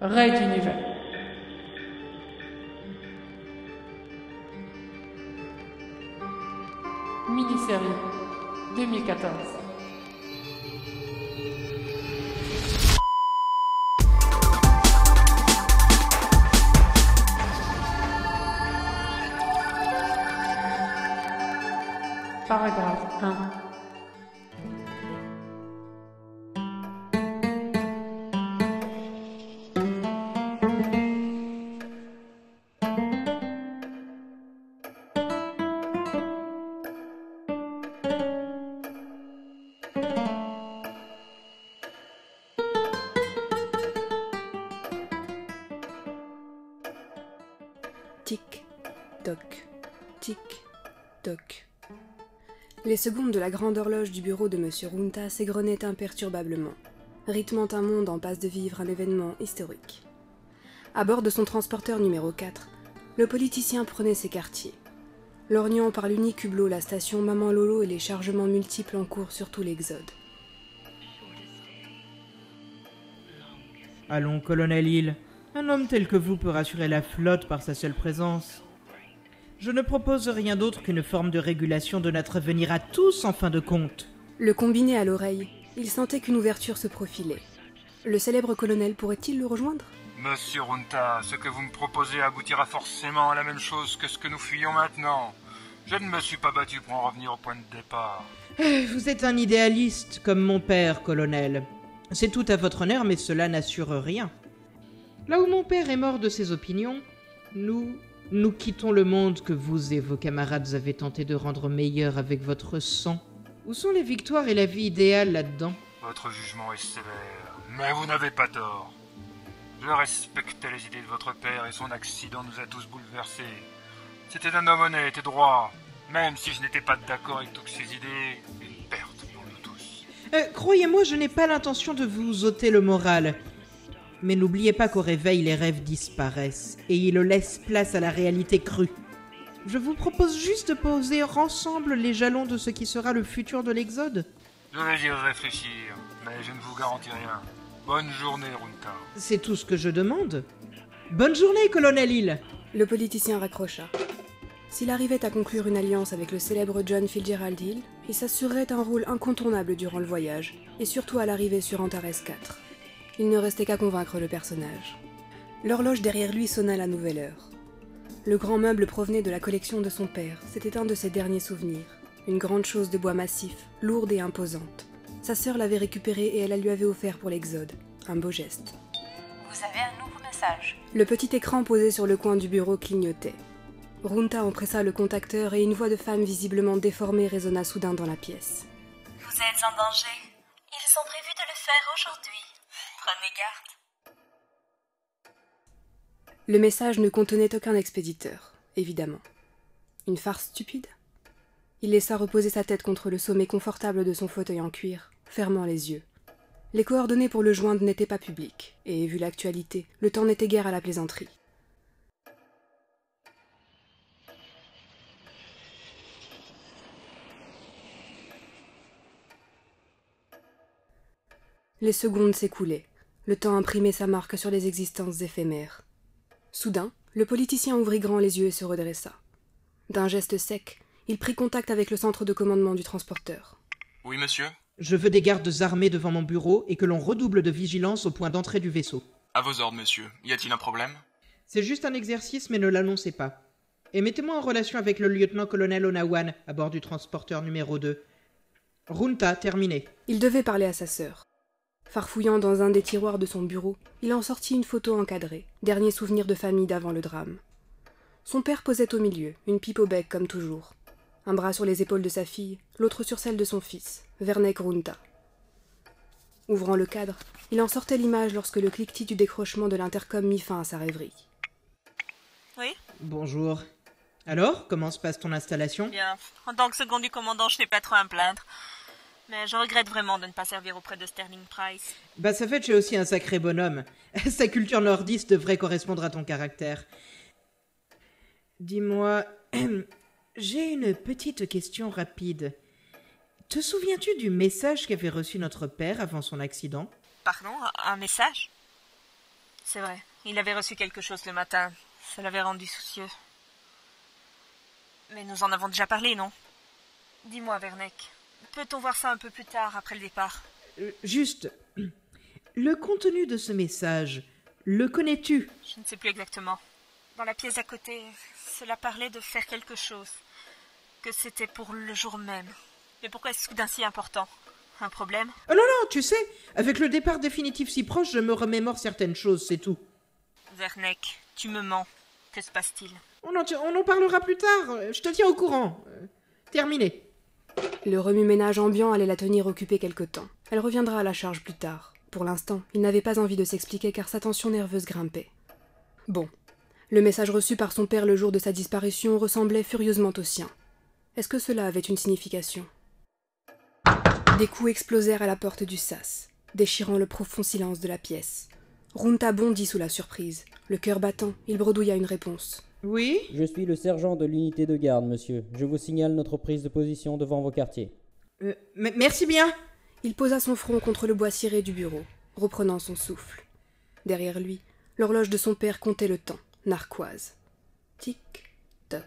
Raid d'univers. Mini-série 2014. Les secondes de la grande horloge du bureau de M. Runta s'égrenaient imperturbablement, rythmant un monde en passe de vivre un événement historique. À bord de son transporteur numéro 4, le politicien prenait ses quartiers, lorgnant par l'unique hublot la station Maman Lolo et les chargements multiples en cours sur tout l'Exode. Allons, colonel Hill, un homme tel que vous peut rassurer la flotte par sa seule présence. Je ne propose rien d'autre qu'une forme de régulation de notre avenir à tous en fin de compte. Le combiné à l'oreille, il sentait qu'une ouverture se profilait. Le célèbre colonel pourrait-il le rejoindre? Monsieur Runta, ce que vous me proposez aboutira forcément à la même chose que ce que nous fuyons maintenant. Je ne me suis pas battu pour en revenir au point de départ. Vous êtes un idéaliste comme mon père, colonel. C'est tout à votre honneur, mais cela n'assure rien. Là où mon père est mort de ses opinions, nous, nous quittons le monde que vous et vos camarades avez tenté de rendre meilleur avec votre sang. Où sont les victoires et la vie idéale là-dedans? Votre jugement est sévère, mais vous n'avez pas tort. Je respectais les idées de votre père et son accident nous a tous bouleversés. C'était un homme honnête et droit. Même si je n'étais pas d'accord avec toutes ses idées, une perte pour nous tous. Euh, Croyez-moi, je n'ai pas l'intention de vous ôter le moral. Mais n'oubliez pas qu'au réveil, les rêves disparaissent et ils laissent place à la réalité crue. Je vous propose juste de poser ensemble les jalons de ce qui sera le futur de l'Exode. Je vais y réfléchir, mais je ne vous garantis rien. Bonne journée, Runta. C'est tout ce que je demande. Bonne journée, colonel Hill. Le politicien raccrocha. S'il arrivait à conclure une alliance avec le célèbre John Fitzgerald Hill, il s'assurerait un rôle incontournable durant le voyage, et surtout à l'arrivée sur Antares 4. Il ne restait qu'à convaincre le personnage. L'horloge derrière lui sonna la nouvelle heure. Le grand meuble provenait de la collection de son père, c'était un de ses derniers souvenirs. Une grande chose de bois massif, lourde et imposante. Sa sœur l'avait récupérée et elle la lui avait offert pour l'exode. Un beau geste. Vous avez un nouveau message. Le petit écran posé sur le coin du bureau clignotait. Runta empressa le contacteur et une voix de femme visiblement déformée résonna soudain dans la pièce. Vous êtes en danger. Ils ont prévu de le faire aujourd'hui. Le message ne contenait aucun expéditeur, évidemment. Une farce stupide Il laissa reposer sa tête contre le sommet confortable de son fauteuil en cuir, fermant les yeux. Les coordonnées pour le joindre n'étaient pas publiques, et vu l'actualité, le temps n'était guère à la plaisanterie. Les secondes s'écoulaient. Le temps imprimait sa marque sur les existences éphémères. Soudain, le politicien ouvrit grand les yeux et se redressa. D'un geste sec, il prit contact avec le centre de commandement du transporteur. Oui, monsieur Je veux des gardes armés devant mon bureau et que l'on redouble de vigilance au point d'entrée du vaisseau. À vos ordres, monsieur. Y a-t-il un problème? C'est juste un exercice, mais ne l'annoncez pas. Et mettez-moi en relation avec le lieutenant-colonel Onawan à bord du transporteur numéro 2. Runta, terminé. Il devait parler à sa sœur. Farfouillant dans un des tiroirs de son bureau, il en sortit une photo encadrée, dernier souvenir de famille d'avant le drame. Son père posait au milieu, une pipe au bec comme toujours. Un bras sur les épaules de sa fille, l'autre sur celle de son fils, Vernek Runta. Ouvrant le cadre, il en sortait l'image lorsque le cliquetis du décrochement de l'intercom mit fin à sa rêverie. Oui Bonjour. Alors, comment se passe ton installation? Bien. En tant que second du commandant, je n'ai pas trop à me plaindre. Mais je regrette vraiment de ne pas servir auprès de Sterling Price. Bah, ça fait que j'ai aussi un sacré bonhomme. Sa culture nordiste devrait correspondre à ton caractère. Dis-moi, j'ai une petite question rapide. Te souviens-tu du message qu'avait reçu notre père avant son accident? Pardon Un message? C'est vrai. Il avait reçu quelque chose le matin. Ça l'avait rendu soucieux. Mais nous en avons déjà parlé, non? Dis-moi, Verneck. Peut-on voir ça un peu plus tard, après le départ Euh, juste. Le contenu de ce message, le connais-tu Je ne sais plus exactement. Dans la pièce à côté, cela parlait de faire quelque chose. Que c'était pour le jour même. Mais pourquoi est-ce soudain si important? Un problème? Oh non, non, tu sais, avec le départ définitif si proche, je me remémore certaines choses, c'est tout. Verneck, tu me mens. Que se passe-t-il? On en, on en parlera plus tard, je te tiens au courant. Euh, terminé. Le remue-ménage ambiant allait la tenir occupée quelque temps. Elle reviendra à la charge plus tard. Pour l'instant, il n'avait pas envie de s'expliquer car sa tension nerveuse grimpait. Bon. Le message reçu par son père le jour de sa disparition ressemblait furieusement au sien. Est-ce que cela avait une signification? Des coups explosèrent à la porte du sas, déchirant le profond silence de la pièce. Runta bondit sous la surprise. Le cœur battant, il bredouilla une réponse. Oui Je suis le sergent de l'unité de garde, monsieur. Je vous signale notre prise de position devant vos quartiers. Euh, Merci bien. Il posa son front contre le bois ciré du bureau, reprenant son souffle. Derrière lui, l'horloge de son père comptait le temps, narquoise. Tic, toc,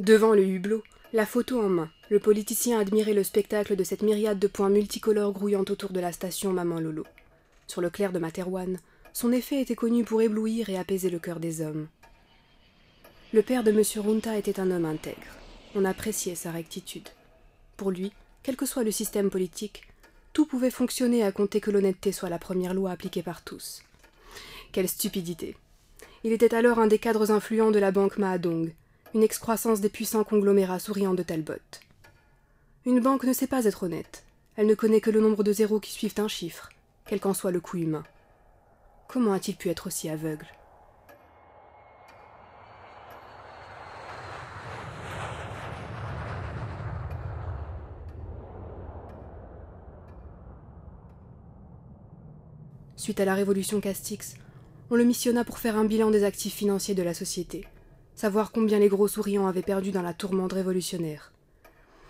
Devant le hublot, la photo en main, le politicien admirait le spectacle de cette myriade de points multicolores grouillant autour de la station Maman Lolo. Sur le clair de Materwan, son effet était connu pour éblouir et apaiser le cœur des hommes. Le père de M. Runta était un homme intègre. On appréciait sa rectitude. Pour lui, quel que soit le système politique, tout pouvait fonctionner à compter que l'honnêteté soit la première loi appliquée par tous. Quelle stupidité. Il était alors un des cadres influents de la banque Mahadong, une excroissance des puissants conglomérats souriants de Talbot. Une banque ne sait pas être honnête. Elle ne connaît que le nombre de zéros qui suivent un chiffre, quel qu'en soit le coût humain. Comment a-t-il pu être aussi aveugle? Suite à la révolution Castix, on le missionna pour faire un bilan des actifs financiers de la société, savoir combien les gros souriants avaient perdu dans la tourmente révolutionnaire.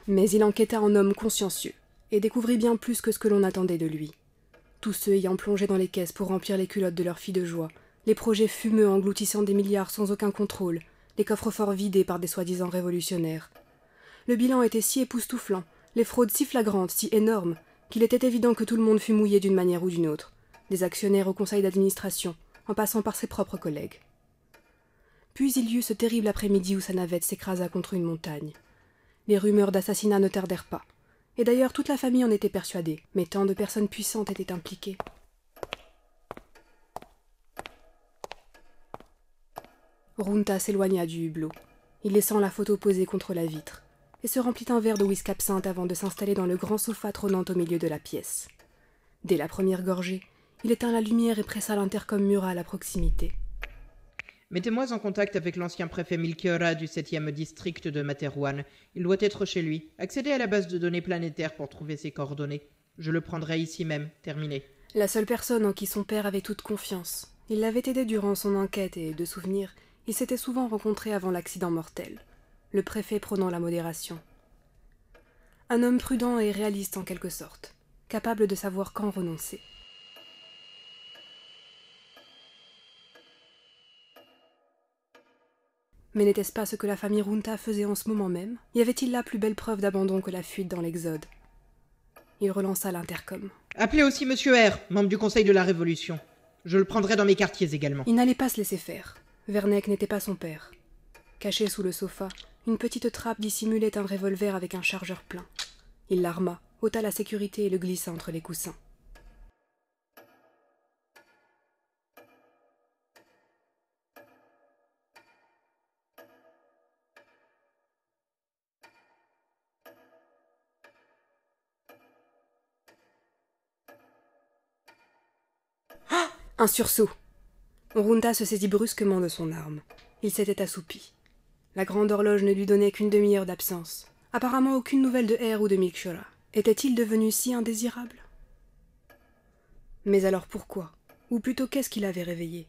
Mais il enquêta en homme consciencieux, et découvrit bien plus que ce que l'on attendait de lui. Tous ceux ayant plongé dans les caisses pour remplir les culottes de leurs filles de joie, les projets fumeux engloutissant des milliards sans aucun contrôle, les coffres-forts vidés par des soi-disant révolutionnaires. Le bilan était si époustouflant, les fraudes si flagrantes, si énormes, qu'il était évident que tout le monde fut mouillé d'une manière ou d'une autre, des actionnaires au conseil d'administration, en passant par ses propres collègues. Puis il y eut ce terrible après-midi où sa navette s'écrasa contre une montagne. Les rumeurs d'assassinat ne tardèrent pas, et d'ailleurs toute la famille en était persuadée, mais tant de personnes puissantes étaient impliquées. Runta s'éloigna du hublot, il laissant la photo posée contre la vitre, et se remplit un verre de whisky absinthe avant de s'installer dans le grand sofa trônant au milieu de la pièce. Dès la première gorgée, il éteint la lumière et pressa l'intercom mural à proximité. Mettez-moi en contact avec l'ancien préfet Milkiora du 7e district de Materwan. Il doit être chez lui. Accédez à la base de données planétaire pour trouver ses coordonnées. Je le prendrai ici même. Terminé. La seule personne en qui son père avait toute confiance. Il l'avait aidé durant son enquête et, de souvenir, ils s'étaient souvent rencontrés avant l'accident mortel. Le préfet prônant la modération. Un homme prudent et réaliste en quelque sorte, capable de savoir quand renoncer. Mais n'était-ce pas ce que la famille Runta faisait en ce moment même? Y avait-il là plus belle preuve d'abandon que la fuite dans l'Exode? Il relança l'intercom. Appelez aussi Monsieur R, membre du Conseil de la Révolution. Je le prendrai dans mes quartiers également. Il n'allait pas se laisser faire. Verneck n'était pas son père. Caché sous le sofa, une petite trappe dissimulait un revolver avec un chargeur plein. Il l'arma, ôta la sécurité et le glissa entre les coussins. Un sursaut. Runta se saisit brusquement de son arme. Il s'était assoupi. La grande horloge ne lui donnait qu'une demi-heure d'absence. Apparemment aucune nouvelle de R ou de Milkshora. Était-il devenu si indésirable? Mais alors pourquoi? Ou plutôt qu'est-ce qui l'avait réveillé?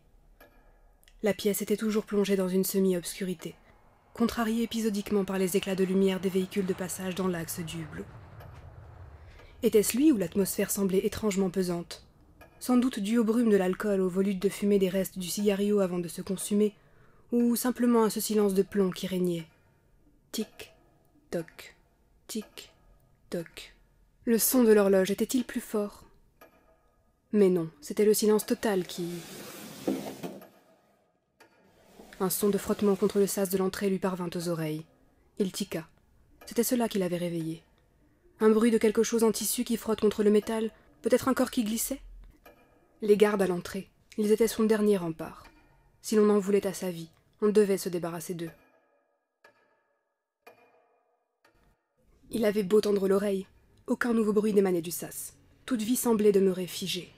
La pièce était toujours plongée dans une semi-obscurité, contrariée épisodiquement par les éclats de lumière des véhicules de passage dans l'axe du hublot. Était-ce lui ou l'atmosphère semblait étrangement pesante? Sans doute dû aux brumes de l'alcool, aux volutes de fumée des restes du cigario avant de se consumer, ou simplement à ce silence de plomb qui régnait. Tic, toc, tic, toc. Le son de l'horloge était-il plus fort? Mais non, c'était le silence total qui. Un son de frottement contre le sas de l'entrée lui parvint aux oreilles. Il tiqua. C'était cela qui l'avait réveillé. Un bruit de quelque chose en tissu qui frotte contre le métal, peut-être un corps qui glissait? Les gardes à l'entrée, ils étaient son dernier rempart. Si l'on en voulait à sa vie, on devait se débarrasser d'eux. Il avait beau tendre l'oreille, aucun nouveau bruit n'émanait du sas. Toute vie semblait demeurer figée.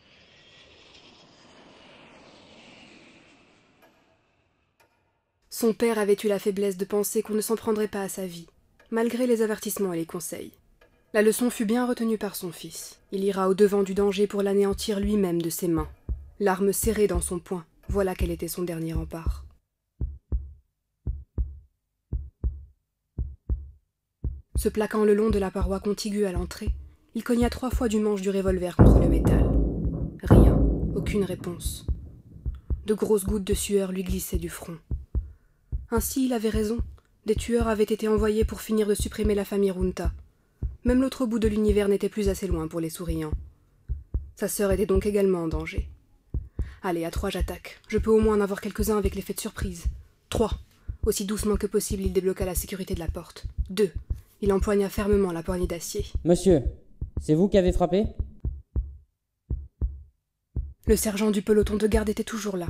Son père avait eu la faiblesse de penser qu'on ne s'en prendrait pas à sa vie, malgré les avertissements et les conseils. La leçon fut bien retenue par son fils. Il ira au devant du danger pour l'anéantir lui-même de ses mains. L'arme serrée dans son poing, voilà quel était son dernier rempart. Se plaquant le long de la paroi contiguë à l'entrée, il cogna trois fois du manche du revolver contre le métal. Rien, aucune réponse. De grosses gouttes de sueur lui glissaient du front. Ainsi il avait raison. Des tueurs avaient été envoyés pour finir de supprimer la famille Runta. Même l'autre bout de l'univers n'était plus assez loin pour les souriants. Sa sœur était donc également en danger. Allez, à trois j'attaque. Je peux au moins en avoir quelques-uns avec l'effet de surprise. Trois. Aussi doucement que possible, il débloqua la sécurité de la porte. Deux. Il empoigna fermement la poignée d'acier. Monsieur, c'est vous qui avez frappé? Le sergent du peloton de garde était toujours là.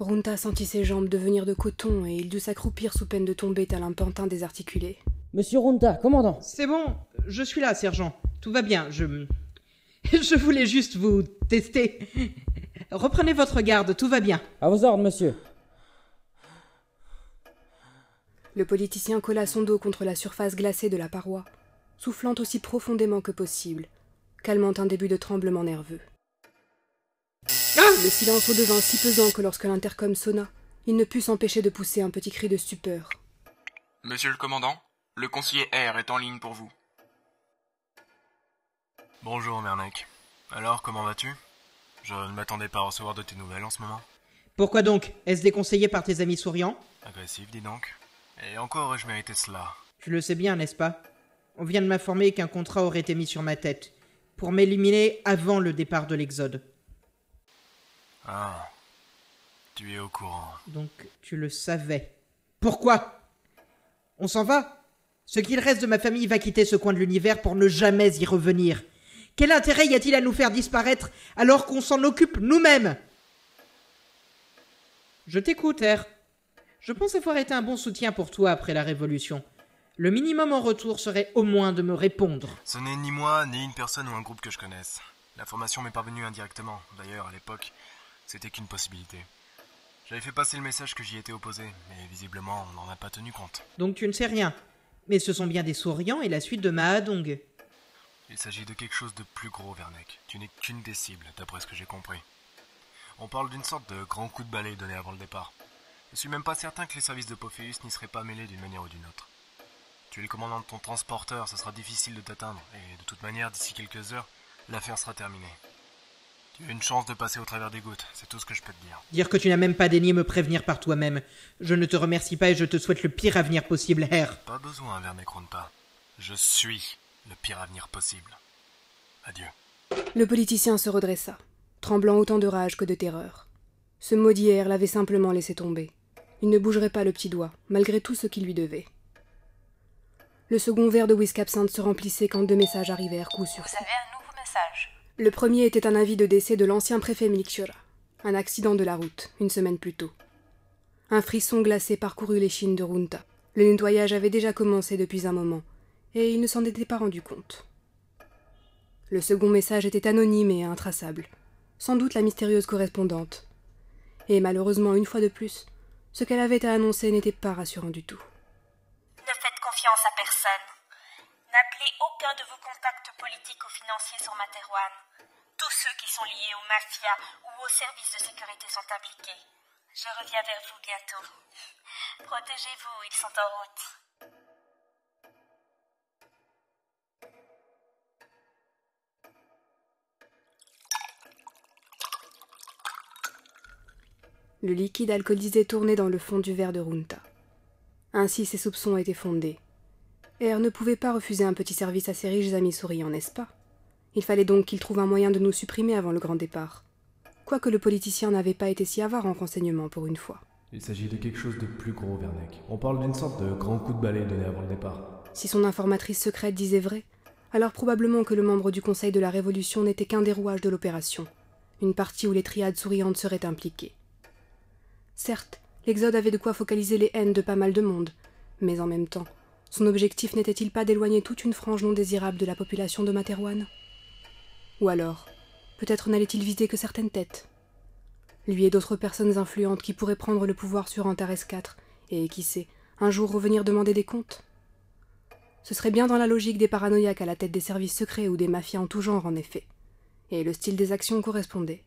Runta sentit ses jambes devenir de coton et il dut s'accroupir sous peine de tomber tel un pantin désarticulé. Monsieur Runta, commandant C'est bon, je suis là, sergent. Tout va bien, je. Je voulais juste vous tester. Reprenez votre garde, tout va bien. À vos ordres, monsieur. Le politicien colla son dos contre la surface glacée de la paroi, soufflant aussi profondément que possible, calmant un début de tremblement nerveux. Le silence redevint si pesant que lorsque l'intercom sonna, il ne put s'empêcher de pousser un petit cri de stupeur. Monsieur le commandant, le conseiller R est en ligne pour vous. Bonjour, Mernek. Alors, comment vas-tu? Je ne m'attendais pas à recevoir de tes nouvelles en ce moment. Pourquoi donc? Est-ce déconseillé par tes amis souriants? Agressif, dis donc. Et encore aurais-je mérité cela? Tu le sais bien, n'est-ce pas? On vient de m'informer qu'un contrat aurait été mis sur ma tête, pour m'éliminer avant le départ de l'Exode. Ah. Tu es au courant. Donc tu le savais. Pourquoi? On s'en va? Ce qu'il reste de ma famille va quitter ce coin de l'univers pour ne jamais y revenir. Quel intérêt y a-t-il à nous faire disparaître alors qu'on s'en occupe nous-mêmes? Je t'écoute, R. Je pense avoir été un bon soutien pour toi après la Révolution. Le minimum en retour serait au moins de me répondre. Ce n'est ni moi, ni une personne ou un groupe que je connaisse. L'information m'est parvenue indirectement. D'ailleurs, à l'époque, c'était qu'une possibilité. J'avais fait passer le message que j'y étais opposé, mais visiblement, on n'en a pas tenu compte. Donc tu ne sais rien. Mais ce sont bien des souriants et la suite de Mahadong. Il s'agit de quelque chose de plus gros, Vernek. Tu n'es qu'une des cibles, d'après ce que j'ai compris. On parle d'une sorte de grand coup de balai donné avant le départ. Je suis même pas certain que les services de Pophéus n'y seraient pas mêlés d'une manière ou d'une autre. Tu es le commandant de ton transporteur, ce sera difficile de t'atteindre, et de toute manière, d'ici quelques heures, l'affaire sera terminée. Tu as une chance de passer au travers des gouttes, c'est tout ce que je peux te dire. Dire que tu n'as même pas daigné me prévenir par toi-même. Je ne te remercie pas et je te souhaite le pire avenir possible, R. Pas besoin, pas. Je suis le pire avenir possible. Adieu. Le politicien se redressa, tremblant autant de rage que de terreur. Ce maudit air l'avait simplement laissé tomber. Il ne bougerait pas le petit doigt, malgré tout ce qu'il lui devait. Le second verre de whisky absinthe se remplissait quand deux messages arrivèrent coup sur coup. Vous avez un nouveau message. Le premier était un avis de décès de l'ancien préfet Milikchura. Un accident de la route, une semaine plus tôt. Un frisson glacé parcourut l'échine de Runta. Le nettoyage avait déjà commencé depuis un moment, et il ne s'en était pas rendu compte. Le second message était anonyme et intraçable, sans doute la mystérieuse correspondante. Et malheureusement, une fois de plus, ce qu'elle avait à annoncer n'était pas rassurant du tout. Ne faites confiance à personne. N'appelez aucun de vos contacts politiques ou financiers sur Materwan. Tous ceux qui sont liés aux mafias ou aux services de sécurité sont impliqués. Je reviens vers vous bientôt. Protégez-vous, ils sont en route. Le liquide alcoolisé tournait dans le fond du verre de Runta. Ainsi ses soupçons étaient fondés. R ne pouvait pas refuser un petit service à ses riches amis souriants, n'est-ce pas? Il fallait donc qu'il trouve un moyen de nous supprimer avant le grand départ. Quoique le politicien n'avait pas été si avare en renseignements pour une fois. Il s'agit de quelque chose de plus gros, Vernec. On parle d'une sorte de grand coup de balai donné avant le départ. Si son informatrice secrète disait vrai, alors probablement que le membre du Conseil de la Révolution n'était qu'un des rouages de l'opération, une partie où les triades souriantes seraient impliquées. Certes, l'Exode avait de quoi focaliser les haines de pas mal de monde, mais en même temps, son objectif n'était-il pas d'éloigner toute une frange non désirable de la population de Materwan Ou alors, peut-être n'allait-il viser que certaines têtes? Lui et d'autres personnes influentes qui pourraient prendre le pouvoir sur Antares IV, et, qui sait, un jour revenir demander des comptes? Ce serait bien dans la logique des paranoïaques à la tête des services secrets ou des mafias en tout genre, en effet. Et le style des actions correspondait.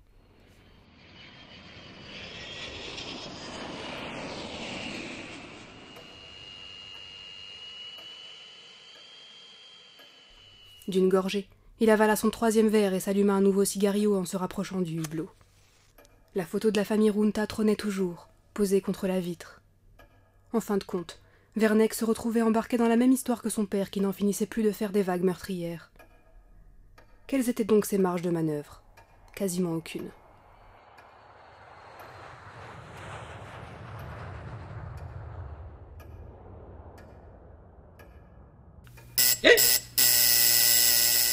D'une gorgée, il avala son troisième verre et s'alluma un nouveau cigario en se rapprochant du hublot. La photo de la famille Runta trônait toujours, posée contre la vitre. En fin de compte, Vernec se retrouvait embarqué dans la même histoire que son père qui n'en finissait plus de faire des vagues meurtrières. Quelles étaient donc ses marges de manœuvre? Quasiment aucune.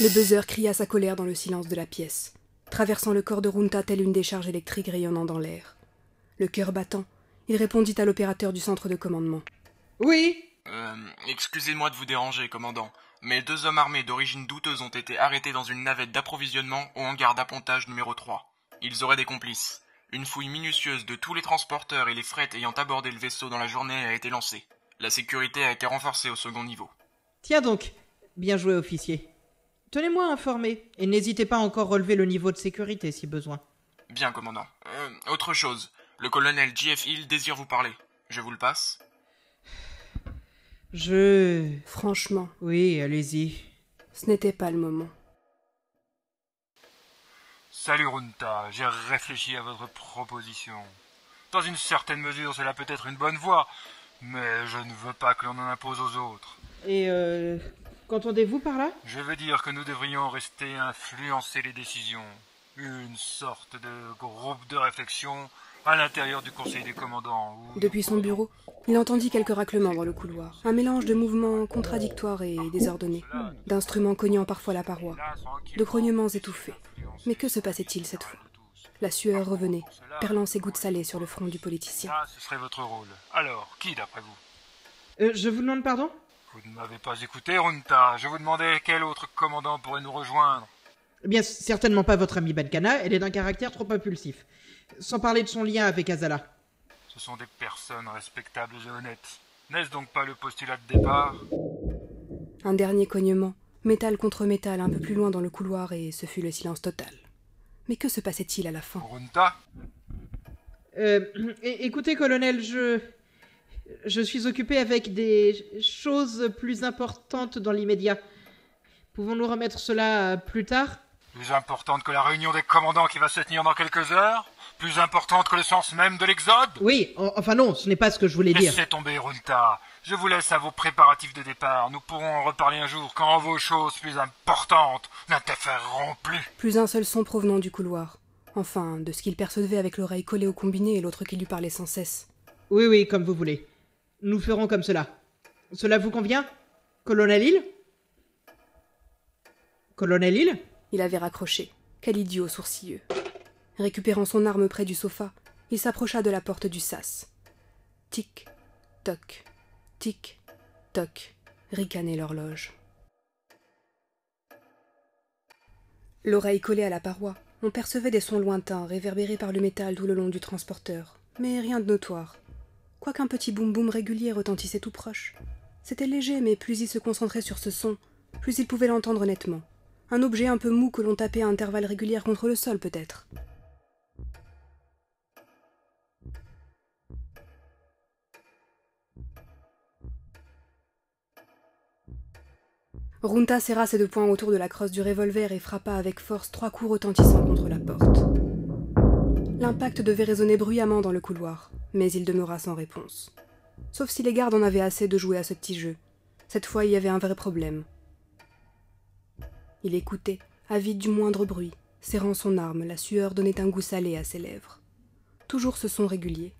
Le buzzer cria sa colère dans le silence de la pièce, traversant le corps de Runta telle une décharge électrique rayonnant dans l'air. Le cœur battant, il répondit à l'opérateur du centre de commandement. Oui Euh, excusez-moi de vous déranger, commandant, mais deux hommes armés d'origine douteuse ont été arrêtés dans une navette d'approvisionnement au hangar d'appontage numéro 3. Ils auraient des complices. Une fouille minutieuse de tous les transporteurs et les frettes ayant abordé le vaisseau dans la journée a été lancée. La sécurité a été renforcée au second niveau. Tiens donc, bien joué officier. Tenez-moi informé, et n'hésitez pas à encore relever le niveau de sécurité si besoin. Bien, commandant. Euh, autre chose, le colonel J.F. Hill désire vous parler. Je vous le passe Je... Franchement, Oui, allez-y. ce n'était pas le moment. Salut Runta, j'ai réfléchi à votre proposition. Dans une certaine mesure, cela peut être une bonne voie, mais je ne veux pas que l'on en impose aux autres. Et euh... Qu'entendez-vous par là? Je veux dire que nous devrions rester influencer les décisions. Une sorte de groupe de réflexion à l'intérieur du conseil des commandants. Où Depuis son bureau, il entendit quelques raclements dans le couloir, un mélange de mouvements contradictoires et désordonnés, d'instruments cognant parfois la paroi, de grognements étouffés. Mais que se passait-il cette fois? La sueur revenait, perlant ses gouttes salées sur le front du politicien. Ça, ce serait votre rôle. Alors, qui d'après vous? Euh, Je vous demande pardon? Vous ne m'avez pas écouté, Runta. Je vous demandais quel autre commandant pourrait nous rejoindre. Eh Bien, certainement pas votre amie Benkana, elle est d'un caractère trop impulsif. Sans parler de son lien avec Azala. Ce sont des personnes respectables et honnêtes. N'est-ce donc pas le postulat de départ? Un dernier cognement, métal contre métal un peu plus loin dans le couloir, et ce fut le silence total. Mais que se passait-il à la fin? Runta? Euh, écoutez, colonel, je... Je suis occupé avec des choses plus importantes dans l'immédiat. Pouvons-nous remettre cela plus tard? Plus importante que la réunion des commandants qui va se tenir dans quelques heures? Plus importante que le sens même de l'exode? Oui, en- enfin non, ce n'est pas ce que je voulais dire. Laissez tomber, Runta. Je vous laisse à vos préparatifs de départ. Nous pourrons en reparler un jour quand vos choses plus importantes n'interféreront plus. Plus un seul son provenant du couloir. Enfin, de ce qu'il percevait avec l'oreille collée au combiné et l'autre qui lui parlait sans cesse. Oui, oui, comme vous voulez. Nous ferons comme cela. Cela vous convient Colonel Hill? Colonel Hill? Il avait raccroché. Quel idiot sourcilleux. Récupérant son arme près du sofa, il s'approcha de la porte du sas. Tic, toc, tic, toc, ricanait l'horloge. L'oreille collée à la paroi, on percevait des sons lointains réverbérés par le métal tout le long du transporteur, mais rien de notoire quoiqu'un petit boum-boum régulier retentissait tout proche. C'était léger, mais plus il se concentrait sur ce son, plus il pouvait l'entendre nettement. Un objet un peu mou que l'on tapait à intervalles réguliers contre le sol, peut-être. Runta serra ses deux poings autour de la crosse du revolver et frappa avec force trois coups retentissants contre la porte. L'impact devait résonner bruyamment dans le couloir mais il demeura sans réponse. Sauf si les gardes en avaient assez de jouer à ce petit jeu. Cette fois, il y avait un vrai problème. Il écoutait, avide du moindre bruit, serrant son arme, la sueur donnait un goût salé à ses lèvres. Toujours ce son régulier,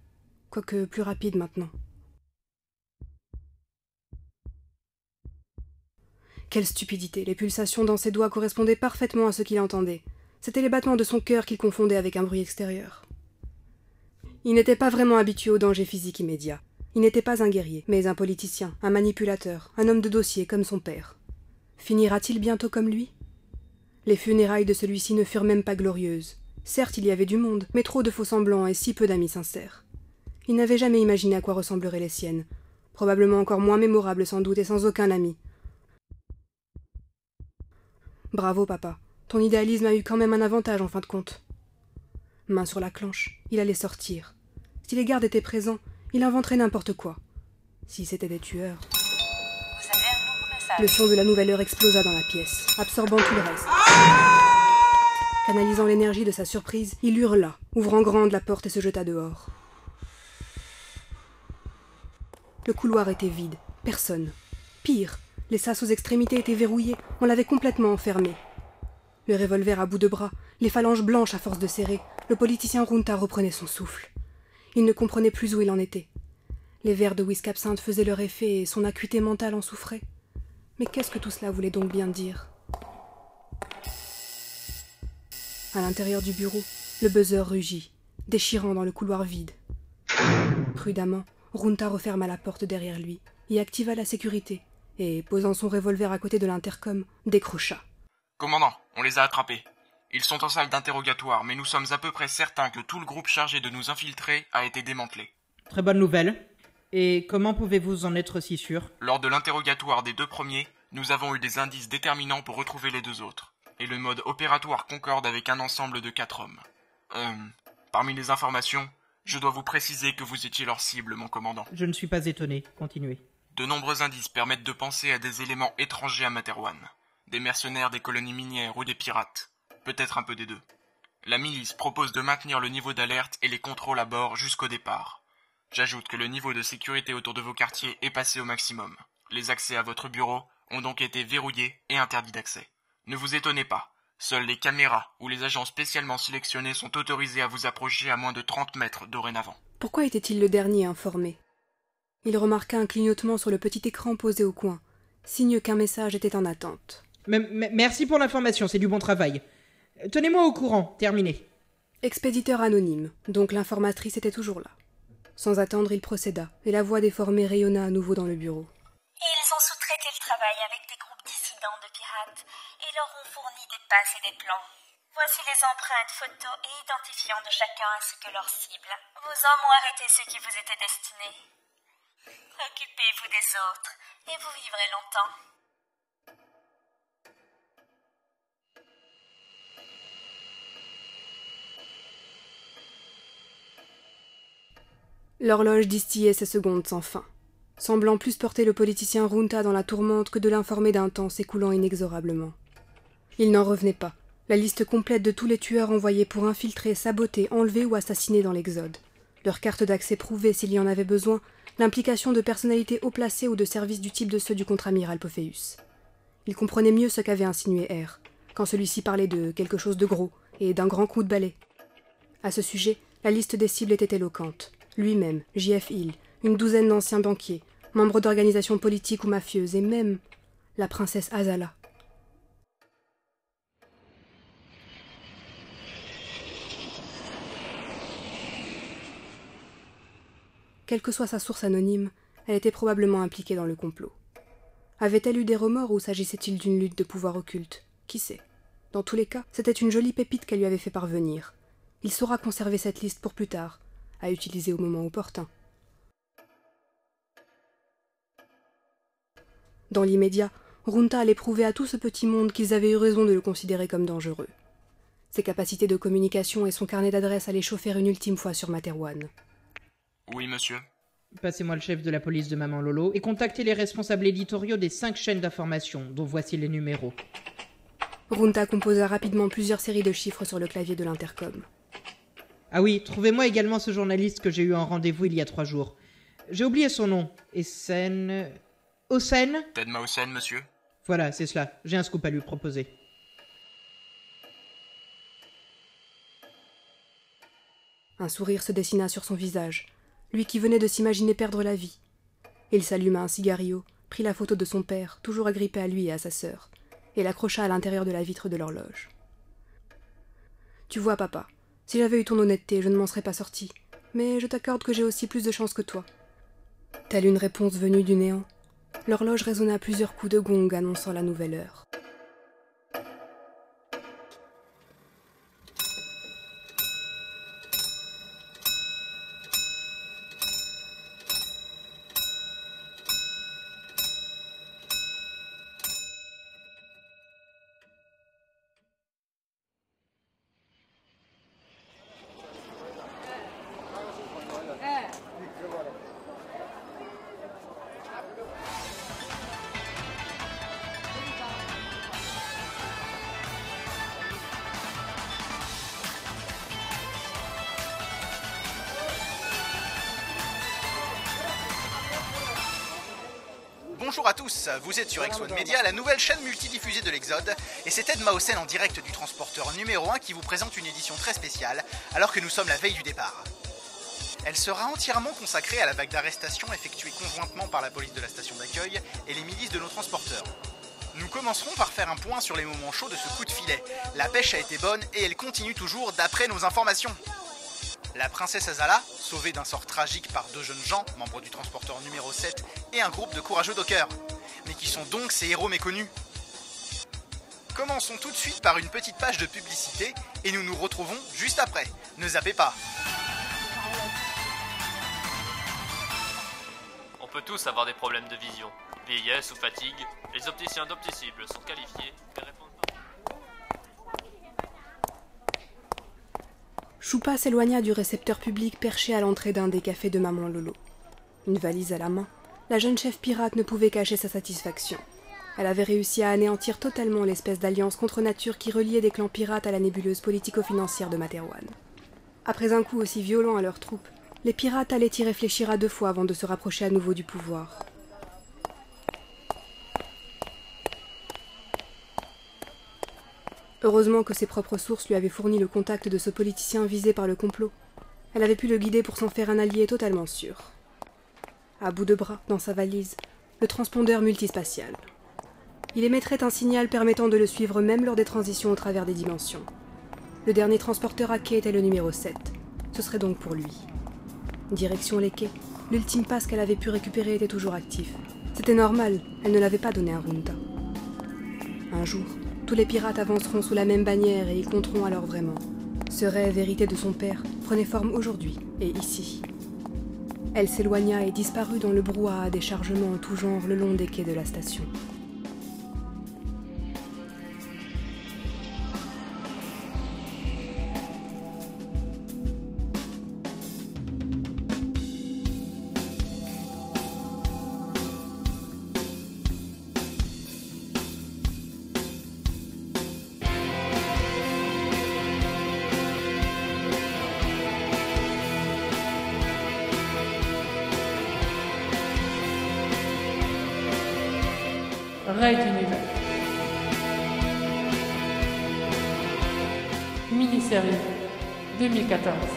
quoique plus rapide maintenant. Quelle stupidité Les pulsations dans ses doigts correspondaient parfaitement à ce qu'il entendait. C'étaient les battements de son cœur qu'il confondait avec un bruit extérieur. Il n'était pas vraiment habitué au danger physique immédiat. Il n'était pas un guerrier, mais un politicien, un manipulateur, un homme de dossier comme son père. Finira-t-il bientôt comme lui? Les funérailles de celui-ci ne furent même pas glorieuses. Certes, il y avait du monde, mais trop de faux semblants et si peu d'amis sincères. Il n'avait jamais imaginé à quoi ressembleraient les siennes. Probablement encore moins mémorables sans doute et sans aucun ami. Bravo, papa. Ton idéalisme a eu quand même un avantage en fin de compte. Main sur la clenche, il allait sortir. Si les gardes étaient présents, il inventerait n'importe quoi. Si c'était des tueurs. Le son de la nouvelle heure explosa dans la pièce, absorbant tout le reste. Canalisant l'énergie de sa surprise, il hurla, ouvrant grande la porte et se jeta dehors. Le couloir était vide, personne. Pire, les sas aux extrémités étaient verrouillés, on l'avait complètement enfermé. Le revolver à bout de bras, les phalanges blanches à force de serrer, le politicien Runta reprenait son souffle. Il ne comprenait plus où il en était. Les verres de whisky absinthe faisaient leur effet et son acuité mentale en souffrait. Mais qu'est-ce que tout cela voulait donc bien dire? À l'intérieur du bureau, le buzzer rugit, déchirant dans le couloir vide. Prudemment, Runta referma la porte derrière lui y activa la sécurité et, posant son revolver à côté de l'intercom, décrocha. Commandant, on les a attrapés. Ils sont en salle d'interrogatoire, mais nous sommes à peu près certains que tout le groupe chargé de nous infiltrer a été démantelé. Très bonne nouvelle. Et comment pouvez-vous en être si sûr? Lors de l'interrogatoire des deux premiers, nous avons eu des indices déterminants pour retrouver les deux autres. Et le mode opératoire concorde avec un ensemble de quatre hommes. Euh, parmi les informations, je dois vous préciser que vous étiez leur cible, mon commandant. Je ne suis pas étonné. Continuez. De nombreux indices permettent de penser à des éléments étrangers à Materwan. Des mercenaires des colonies minières ou des pirates. Peut-être un peu des deux. La milice propose de maintenir le niveau d'alerte et les contrôles à bord jusqu'au départ. J'ajoute que le niveau de sécurité autour de vos quartiers est passé au maximum. Les accès à votre bureau ont donc été verrouillés et interdits d'accès. Ne vous étonnez pas, seules les caméras ou les agents spécialement sélectionnés sont autorisés à vous approcher à moins de 30 mètres dorénavant. Pourquoi était-il le dernier informé? Il remarqua un clignotement sur le petit écran posé au coin, signe qu'un message était en attente. merci pour l'information, c'est du bon travail. Tenez-moi au courant, terminé. Expéditeur anonyme, donc l'informatrice était toujours là. Sans attendre, il procéda, et la voix déformée rayonna à nouveau dans le bureau. Ils ont sous-traité le travail avec des groupes dissidents de pirates et leur ont fourni des passes et des plans. Voici les empreintes, photos et identifiants de chacun ainsi que leur cible. Vos hommes ont arrêté ceux qui vous étaient destinés. Occupez-vous des autres et vous vivrez longtemps. L'horloge distillait ses secondes sans fin, semblant plus porter le politicien Runta dans la tourmente que de l'informer d'un temps s'écoulant inexorablement. Il n'en revenait pas. La liste complète de tous les tueurs envoyés pour infiltrer, saboter, enlever ou assassiner dans l'Exode. Leur carte d'accès prouvée s'il y en avait besoin, l'implication de personnalités haut placées ou de services du type de ceux du contre-amiral Pophéus. Il comprenait mieux ce qu'avait insinué R, quand celui-ci parlait de quelque chose de gros et d'un grand coup de balai. À ce sujet, la liste des cibles était éloquente. Lui-même, J.F. Hill, une douzaine d'anciens banquiers, membres d'organisations politiques ou mafieuses, et même la princesse Azala. Quelle que soit sa source anonyme, elle était probablement impliquée dans le complot. Avait-elle eu des remords ou s'agissait-il d'une lutte de pouvoir occulte? Qui sait? Dans tous les cas, c'était une jolie pépite qu'elle lui avait fait parvenir. Il saura conserver cette liste pour plus tard, à utiliser au moment opportun. Dans l'immédiat, Runta allait prouver à tout ce petit monde qu'ils avaient eu raison de le considérer comme dangereux. Ses capacités de communication et son carnet d'adresses allaient chauffer une ultime fois sur Materwan. Oui, monsieur. Passez-moi le chef de la police de Maman Lolo et contactez les responsables éditoriaux des cinq chaînes d'information, dont voici les numéros. Runta composa rapidement plusieurs séries de chiffres sur le clavier de l'intercom. Ah oui, trouvez-moi également ce journaliste que j'ai eu en rendez-vous il y a trois jours. J'ai oublié son nom. Essen. Osen Ted Mausen, monsieur Voilà, c'est cela. J'ai un scoop à lui proposer. Un sourire se dessina sur son visage, lui qui venait de s'imaginer perdre la vie. Il s'alluma un cigario, prit la photo de son père, toujours agrippé à lui et à sa sœur, et l'accrocha à l'intérieur de la vitre de l'horloge. Tu vois, papa, si j'avais eu ton honnêteté, je ne m'en serais pas sorti, mais je t'accorde que j'ai aussi plus de chance que toi. Telle une réponse venue du néant, l'horloge résonna plusieurs coups de gong annonçant la nouvelle heure. Vous êtes sur X1 Media, la nouvelle chaîne multidiffusée de l'Exode, et c'est Ted Mausen en direct du transporteur numéro 1 qui vous présente une édition très spéciale, alors que nous sommes la veille du départ. Elle sera entièrement consacrée à la vague d'arrestations effectuée conjointement par la police de la station d'accueil et les milices de nos transporteurs. Nous commencerons par faire un point sur les moments chauds de ce coup de filet. La pêche a été bonne et elle continue toujours d'après nos informations. La princesse Azala, sauvée d'un sort tragique par deux jeunes gens, membres du transporteur numéro 7, et un groupe de courageux dockers. Mais qui sont donc ces héros méconnus Commençons tout de suite par une petite page de publicité et nous nous retrouvons juste après. Ne zappez pas. On peut tous avoir des problèmes de vision. Vieillesse ou fatigue, les opticiens d'Opticible sont qualifiés et répondent Choupa s'éloigna du récepteur public perché à l'entrée d'un des cafés de Maman Lolo. Une valise à la main, la jeune chef pirate ne pouvait cacher sa satisfaction. Elle avait réussi à anéantir totalement l'espèce d'alliance contre nature qui reliait des clans pirates à la nébuleuse politico-financière de Materwan. Après un coup aussi violent à leurs troupes, les pirates allaient y réfléchir à deux fois avant de se rapprocher à nouveau du pouvoir. Heureusement que ses propres sources lui avaient fourni le contact de ce politicien visé par le complot. Elle avait pu le guider pour s'en faire un allié totalement sûr. À bout de bras, dans sa valise, le transpondeur multispatial. Il émettrait un signal permettant de le suivre même lors des transitions au travers des dimensions. Le dernier transporteur à quai était le numéro 7. Ce serait donc pour lui. Direction les quais, l'ultime passe qu'elle avait pu récupérer était toujours actif. C'était normal, elle ne l'avait pas donné à Runta. Un jour, tous les pirates avanceront sous la même bannière et y compteront alors vraiment. Ce rêve hérité de son père prenait forme aujourd'hui et ici. Elle s'éloigna et disparut dans le brouhaha des chargements en tout genre le long des quais de la station. Raid Univers. Mini-série 2014.